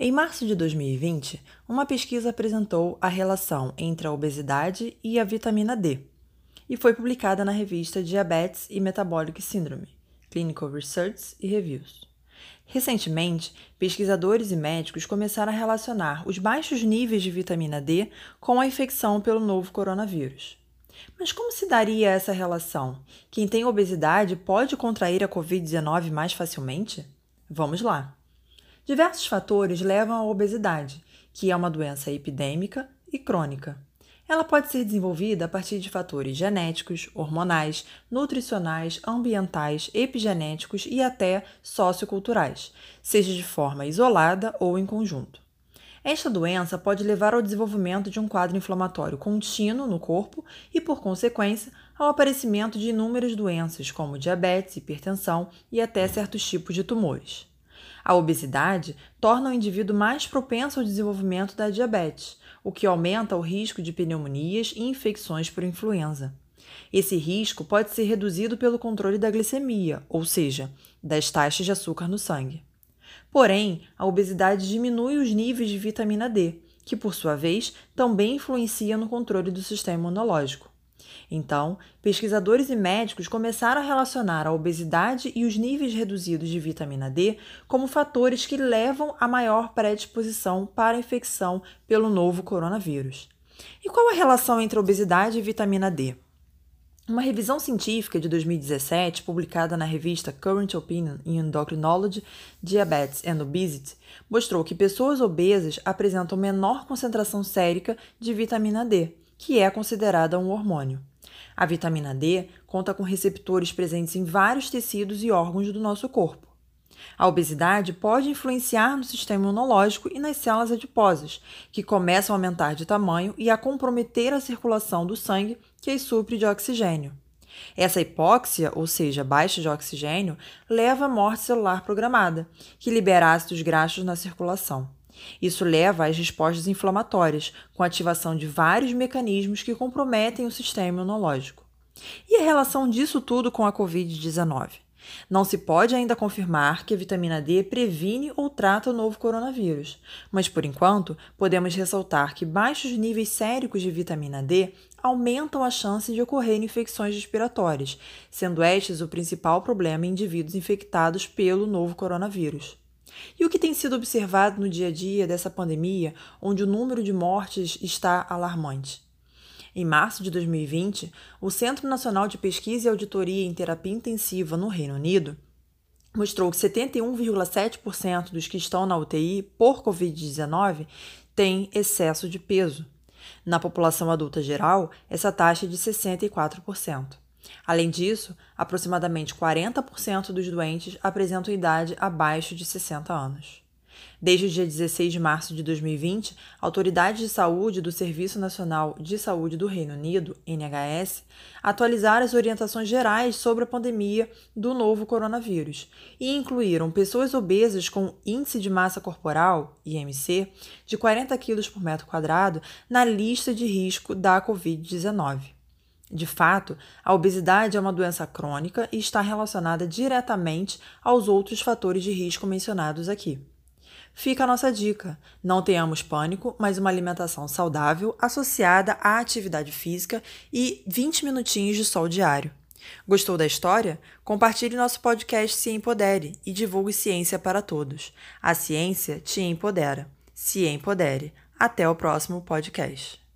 Em março de 2020, uma pesquisa apresentou a relação entre a obesidade e a vitamina D e foi publicada na revista Diabetes e Metabolic Syndrome, Clinical Research e Reviews. Recentemente, pesquisadores e médicos começaram a relacionar os baixos níveis de vitamina D com a infecção pelo novo coronavírus. Mas como se daria essa relação? Quem tem obesidade pode contrair a Covid-19 mais facilmente? Vamos lá! Diversos fatores levam à obesidade, que é uma doença epidêmica e crônica. Ela pode ser desenvolvida a partir de fatores genéticos, hormonais, nutricionais, ambientais, epigenéticos e até socioculturais, seja de forma isolada ou em conjunto. Esta doença pode levar ao desenvolvimento de um quadro inflamatório contínuo no corpo e, por consequência, ao aparecimento de inúmeras doenças, como diabetes, hipertensão e até certos tipos de tumores. A obesidade torna o indivíduo mais propenso ao desenvolvimento da diabetes, o que aumenta o risco de pneumonias e infecções por influenza. Esse risco pode ser reduzido pelo controle da glicemia, ou seja, das taxas de açúcar no sangue. Porém, a obesidade diminui os níveis de vitamina D, que por sua vez também influencia no controle do sistema imunológico. Então, pesquisadores e médicos começaram a relacionar a obesidade e os níveis reduzidos de vitamina D como fatores que levam a maior predisposição para a infecção pelo novo coronavírus. E qual a relação entre obesidade e vitamina D? Uma revisão científica de 2017, publicada na revista Current Opinion in Endocrinology, Diabetes and Obesity, mostrou que pessoas obesas apresentam menor concentração sérica de vitamina D, que é considerada um hormônio. A vitamina D conta com receptores presentes em vários tecidos e órgãos do nosso corpo. A obesidade pode influenciar no sistema imunológico e nas células adiposas, que começam a aumentar de tamanho e a comprometer a circulação do sangue que as supre de oxigênio. Essa hipóxia, ou seja, baixa de oxigênio, leva à morte celular programada, que libera ácidos graxos na circulação. Isso leva às respostas inflamatórias, com ativação de vários mecanismos que comprometem o sistema imunológico. E a relação disso tudo com a Covid-19? Não se pode ainda confirmar que a vitamina D previne ou trata o novo coronavírus, mas por enquanto podemos ressaltar que baixos níveis séricos de vitamina D aumentam a chance de ocorrer infecções respiratórias, sendo estes o principal problema em indivíduos infectados pelo novo coronavírus. E o que tem sido observado no dia a dia dessa pandemia, onde o número de mortes está alarmante? Em março de 2020, o Centro Nacional de Pesquisa e Auditoria em Terapia Intensiva no Reino Unido mostrou que 71,7% dos que estão na UTI por Covid-19 têm excesso de peso. Na população adulta geral, essa taxa é de 64%. Além disso, aproximadamente 40% dos doentes apresentam idade abaixo de 60 anos. Desde o dia 16 de março de 2020, autoridades de saúde do Serviço Nacional de Saúde do Reino Unido, NHS, atualizaram as orientações gerais sobre a pandemia do novo coronavírus e incluíram pessoas obesas com índice de massa corporal, IMC, de 40 kg por metro quadrado na lista de risco da Covid-19. De fato, a obesidade é uma doença crônica e está relacionada diretamente aos outros fatores de risco mencionados aqui. Fica a nossa dica: não tenhamos pânico, mas uma alimentação saudável associada à atividade física e 20 minutinhos de sol diário. Gostou da história? Compartilhe nosso podcast Se Empodere e divulgue ciência para todos. A ciência te empodera. Se empodere. Até o próximo podcast.